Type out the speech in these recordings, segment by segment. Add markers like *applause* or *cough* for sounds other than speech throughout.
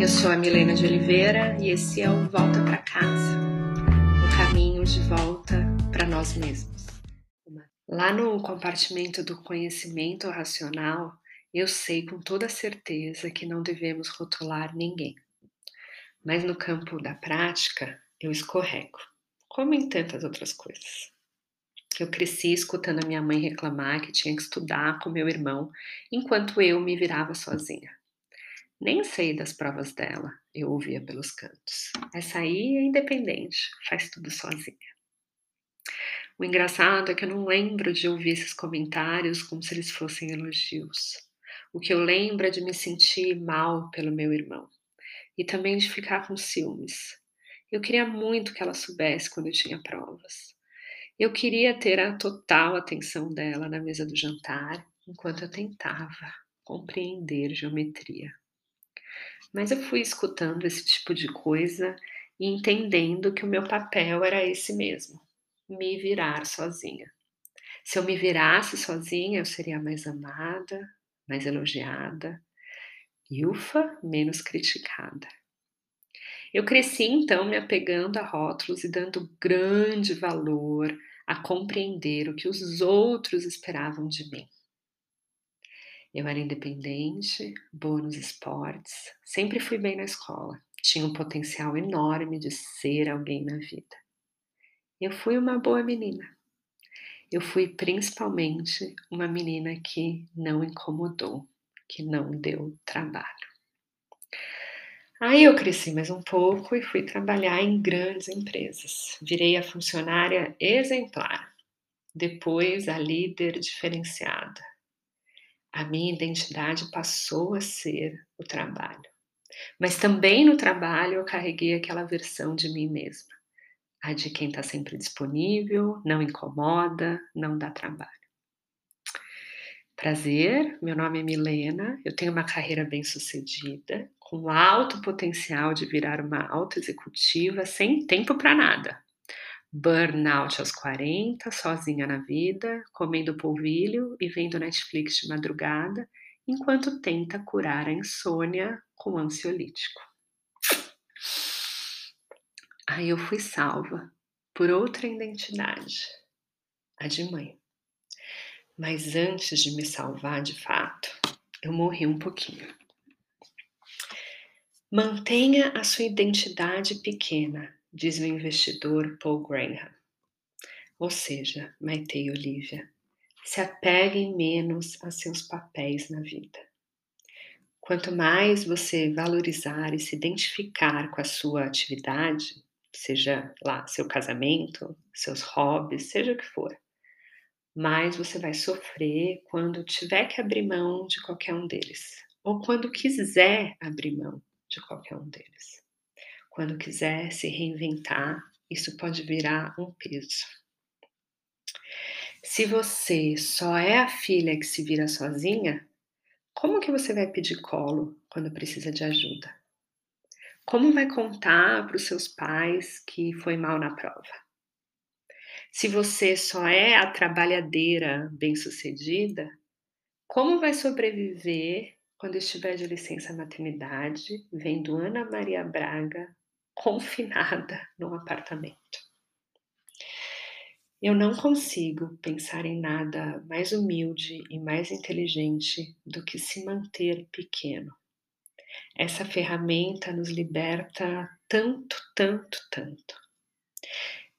Eu sou a Milena de Oliveira e esse é o Volta para Casa um caminho de volta para nós mesmos. Lá no compartimento do conhecimento racional, eu sei com toda certeza que não devemos rotular ninguém. Mas no campo da prática, eu escorrego, como em tantas outras coisas. Eu cresci escutando a minha mãe reclamar que tinha que estudar com meu irmão enquanto eu me virava sozinha. Nem sei das provas dela, eu ouvia pelos cantos. Essa aí é independente, faz tudo sozinha. O engraçado é que eu não lembro de ouvir esses comentários como se eles fossem elogios. O que eu lembro é de me sentir mal pelo meu irmão e também de ficar com ciúmes. Eu queria muito que ela soubesse quando eu tinha provas. Eu queria ter a total atenção dela na mesa do jantar enquanto eu tentava compreender geometria. Mas eu fui escutando esse tipo de coisa e entendendo que o meu papel era esse mesmo: me virar sozinha. Se eu me virasse sozinha, eu seria mais amada, mais elogiada e, ufa, menos criticada. Eu cresci então me apegando a rótulos e dando grande valor a compreender o que os outros esperavam de mim. Eu era independente, boa nos esportes, sempre fui bem na escola, tinha um potencial enorme de ser alguém na vida. Eu fui uma boa menina. Eu fui principalmente uma menina que não incomodou, que não deu trabalho. Aí eu cresci mais um pouco e fui trabalhar em grandes empresas. Virei a funcionária exemplar, depois a líder diferenciada a minha identidade passou a ser o trabalho. Mas também no trabalho eu carreguei aquela versão de mim mesma, a de quem está sempre disponível, não incomoda, não dá trabalho. Prazer, meu nome é Milena, eu tenho uma carreira bem sucedida, com alto potencial de virar uma alta executiva sem tempo para nada burnout aos 40, sozinha na vida, comendo polvilho e vendo Netflix de madrugada, enquanto tenta curar a insônia com ansiolítico. Aí eu fui salva por outra identidade, a de mãe. Mas antes de me salvar de fato, eu morri um pouquinho. Mantenha a sua identidade pequena diz o investidor Paul Graham. Ou seja, Maite e Olivia, se apeguem menos a seus papéis na vida. Quanto mais você valorizar e se identificar com a sua atividade, seja lá seu casamento, seus hobbies, seja o que for, mais você vai sofrer quando tiver que abrir mão de qualquer um deles, ou quando quiser abrir mão de qualquer um deles. Quando quiser se reinventar, isso pode virar um peso. Se você só é a filha que se vira sozinha, como que você vai pedir colo quando precisa de ajuda? Como vai contar para os seus pais que foi mal na prova? Se você só é a trabalhadeira bem-sucedida, como vai sobreviver quando estiver de licença maternidade, vendo Ana Maria Braga confinada *laughs* num apartamento. Eu não consigo pensar em nada mais humilde e mais inteligente do que se manter pequeno. Essa ferramenta nos liberta tanto, tanto, tanto.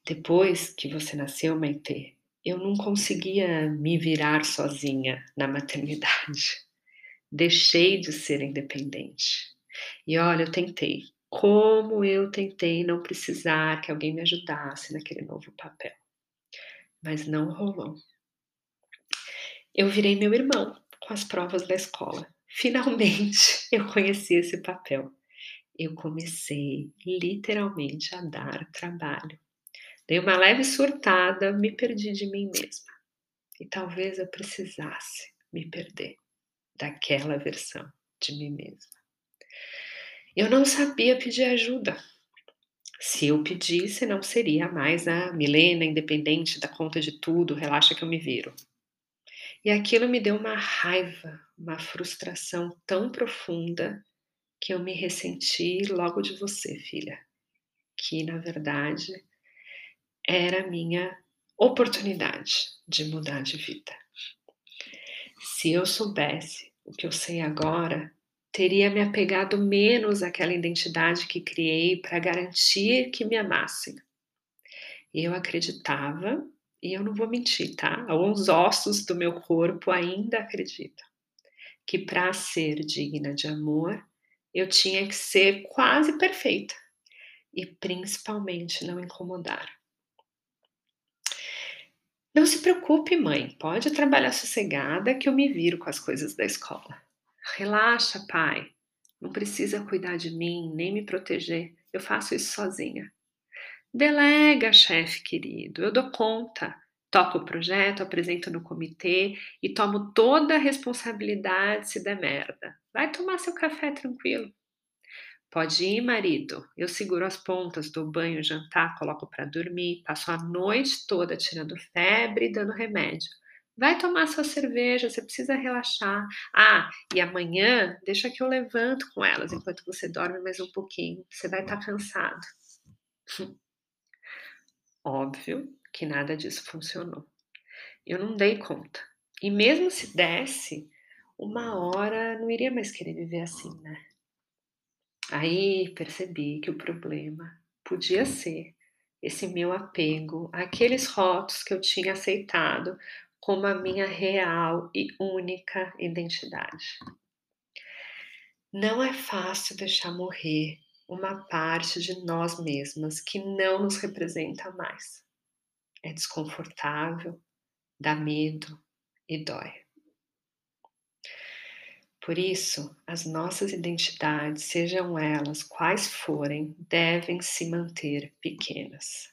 Depois que você nasceu, Maite, eu não conseguia me virar sozinha na maternidade. Deixei de ser independente. E olha, eu tentei, como eu tentei não precisar que alguém me ajudasse naquele novo papel. Mas não rolou. Eu virei meu irmão com as provas da escola. Finalmente *laughs* eu conheci esse papel. Eu comecei literalmente a dar trabalho. Dei uma leve surtada, me perdi de mim mesma. E talvez eu precisasse me perder daquela versão de mim mesma. Eu não sabia pedir ajuda. Se eu pedisse, não seria mais a Milena independente da conta de tudo, relaxa que eu me viro. E aquilo me deu uma raiva, uma frustração tão profunda que eu me ressenti logo de você, filha, que na verdade era a minha oportunidade de mudar de vida. Se eu soubesse o que eu sei agora, teria me apegado menos àquela identidade que criei para garantir que me amassem. Eu acreditava, e eu não vou mentir, tá? Alguns ossos do meu corpo ainda acreditam que para ser digna de amor, eu tinha que ser quase perfeita e principalmente não incomodar. Não se preocupe, mãe, pode trabalhar sossegada que eu me viro com as coisas da escola. Relaxa, pai, não precisa cuidar de mim nem me proteger, eu faço isso sozinha. Delega, chefe querido, eu dou conta. Toco o projeto, apresento no comitê e tomo toda a responsabilidade se der merda. Vai tomar seu café tranquilo. Pode ir, marido. Eu seguro as pontas, dou banho, jantar, coloco para dormir, passo a noite toda tirando febre e dando remédio. Vai tomar sua cerveja, você precisa relaxar. Ah, e amanhã deixa que eu levanto com elas enquanto você dorme mais um pouquinho. Você vai estar tá cansado. *laughs* Óbvio que nada disso funcionou. Eu não dei conta. E mesmo se desse, uma hora não iria mais querer viver assim, né? Aí percebi que o problema podia ser esse meu apego àqueles rótulos que eu tinha aceitado como a minha real e única identidade. Não é fácil deixar morrer uma parte de nós mesmas que não nos representa mais é desconfortável, dá medo e dói. Por isso, as nossas identidades, sejam elas quais forem, devem se manter pequenas.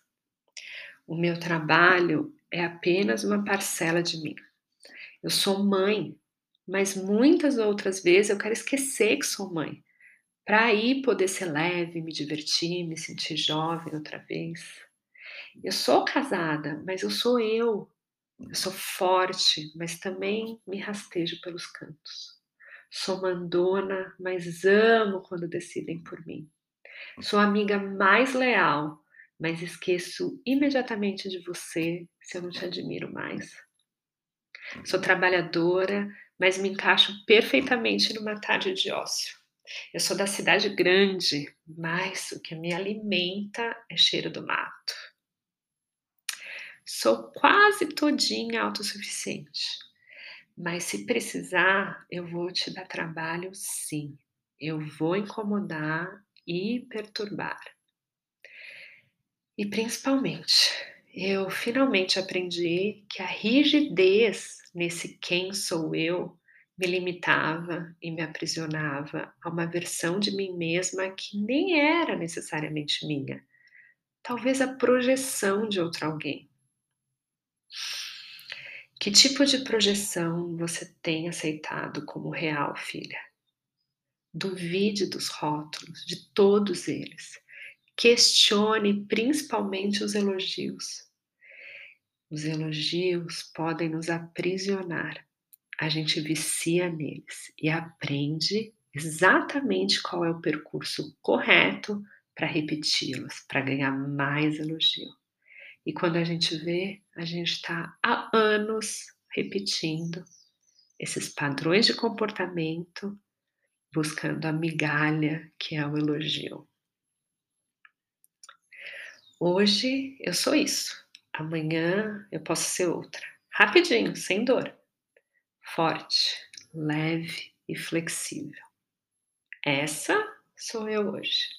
O meu trabalho é apenas uma parcela de mim. Eu sou mãe, mas muitas outras vezes eu quero esquecer que sou mãe, para aí poder ser leve, me divertir, me sentir jovem outra vez. Eu sou casada, mas eu sou eu. Eu sou forte, mas também me rastejo pelos cantos. Sou mandona, mas amo quando decidem por mim. Sou a amiga mais leal, mas esqueço imediatamente de você se eu não te admiro mais. Sou trabalhadora, mas me encaixo perfeitamente numa tarde de ócio. Eu sou da cidade grande, mas o que me alimenta é cheiro do mato. Sou quase todinha autossuficiente. Mas se precisar, eu vou te dar trabalho sim. Eu vou incomodar e perturbar. E principalmente, eu finalmente aprendi que a rigidez nesse quem sou eu me limitava e me aprisionava a uma versão de mim mesma que nem era necessariamente minha. Talvez a projeção de outro alguém. Que tipo de projeção você tem aceitado como real, filha? Duvide dos rótulos, de todos eles. Questione principalmente os elogios. Os elogios podem nos aprisionar. A gente vicia neles e aprende exatamente qual é o percurso correto para repeti-los, para ganhar mais elogio. E quando a gente vê, a gente está há anos repetindo esses padrões de comportamento, buscando a migalha que é o elogio. Hoje eu sou isso, amanhã eu posso ser outra. Rapidinho, sem dor. Forte, leve e flexível. Essa sou eu hoje.